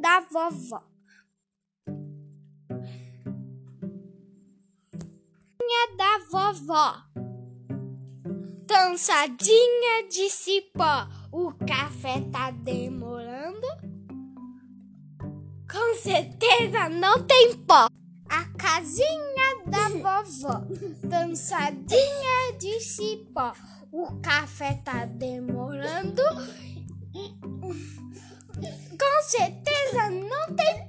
da vovó. da vovó. Dançadinha de cipó, o café tá demorando? Com certeza não tem pó. A casinha da vovó, dançadinha de cipó, o café tá demorando? Certeza não tem.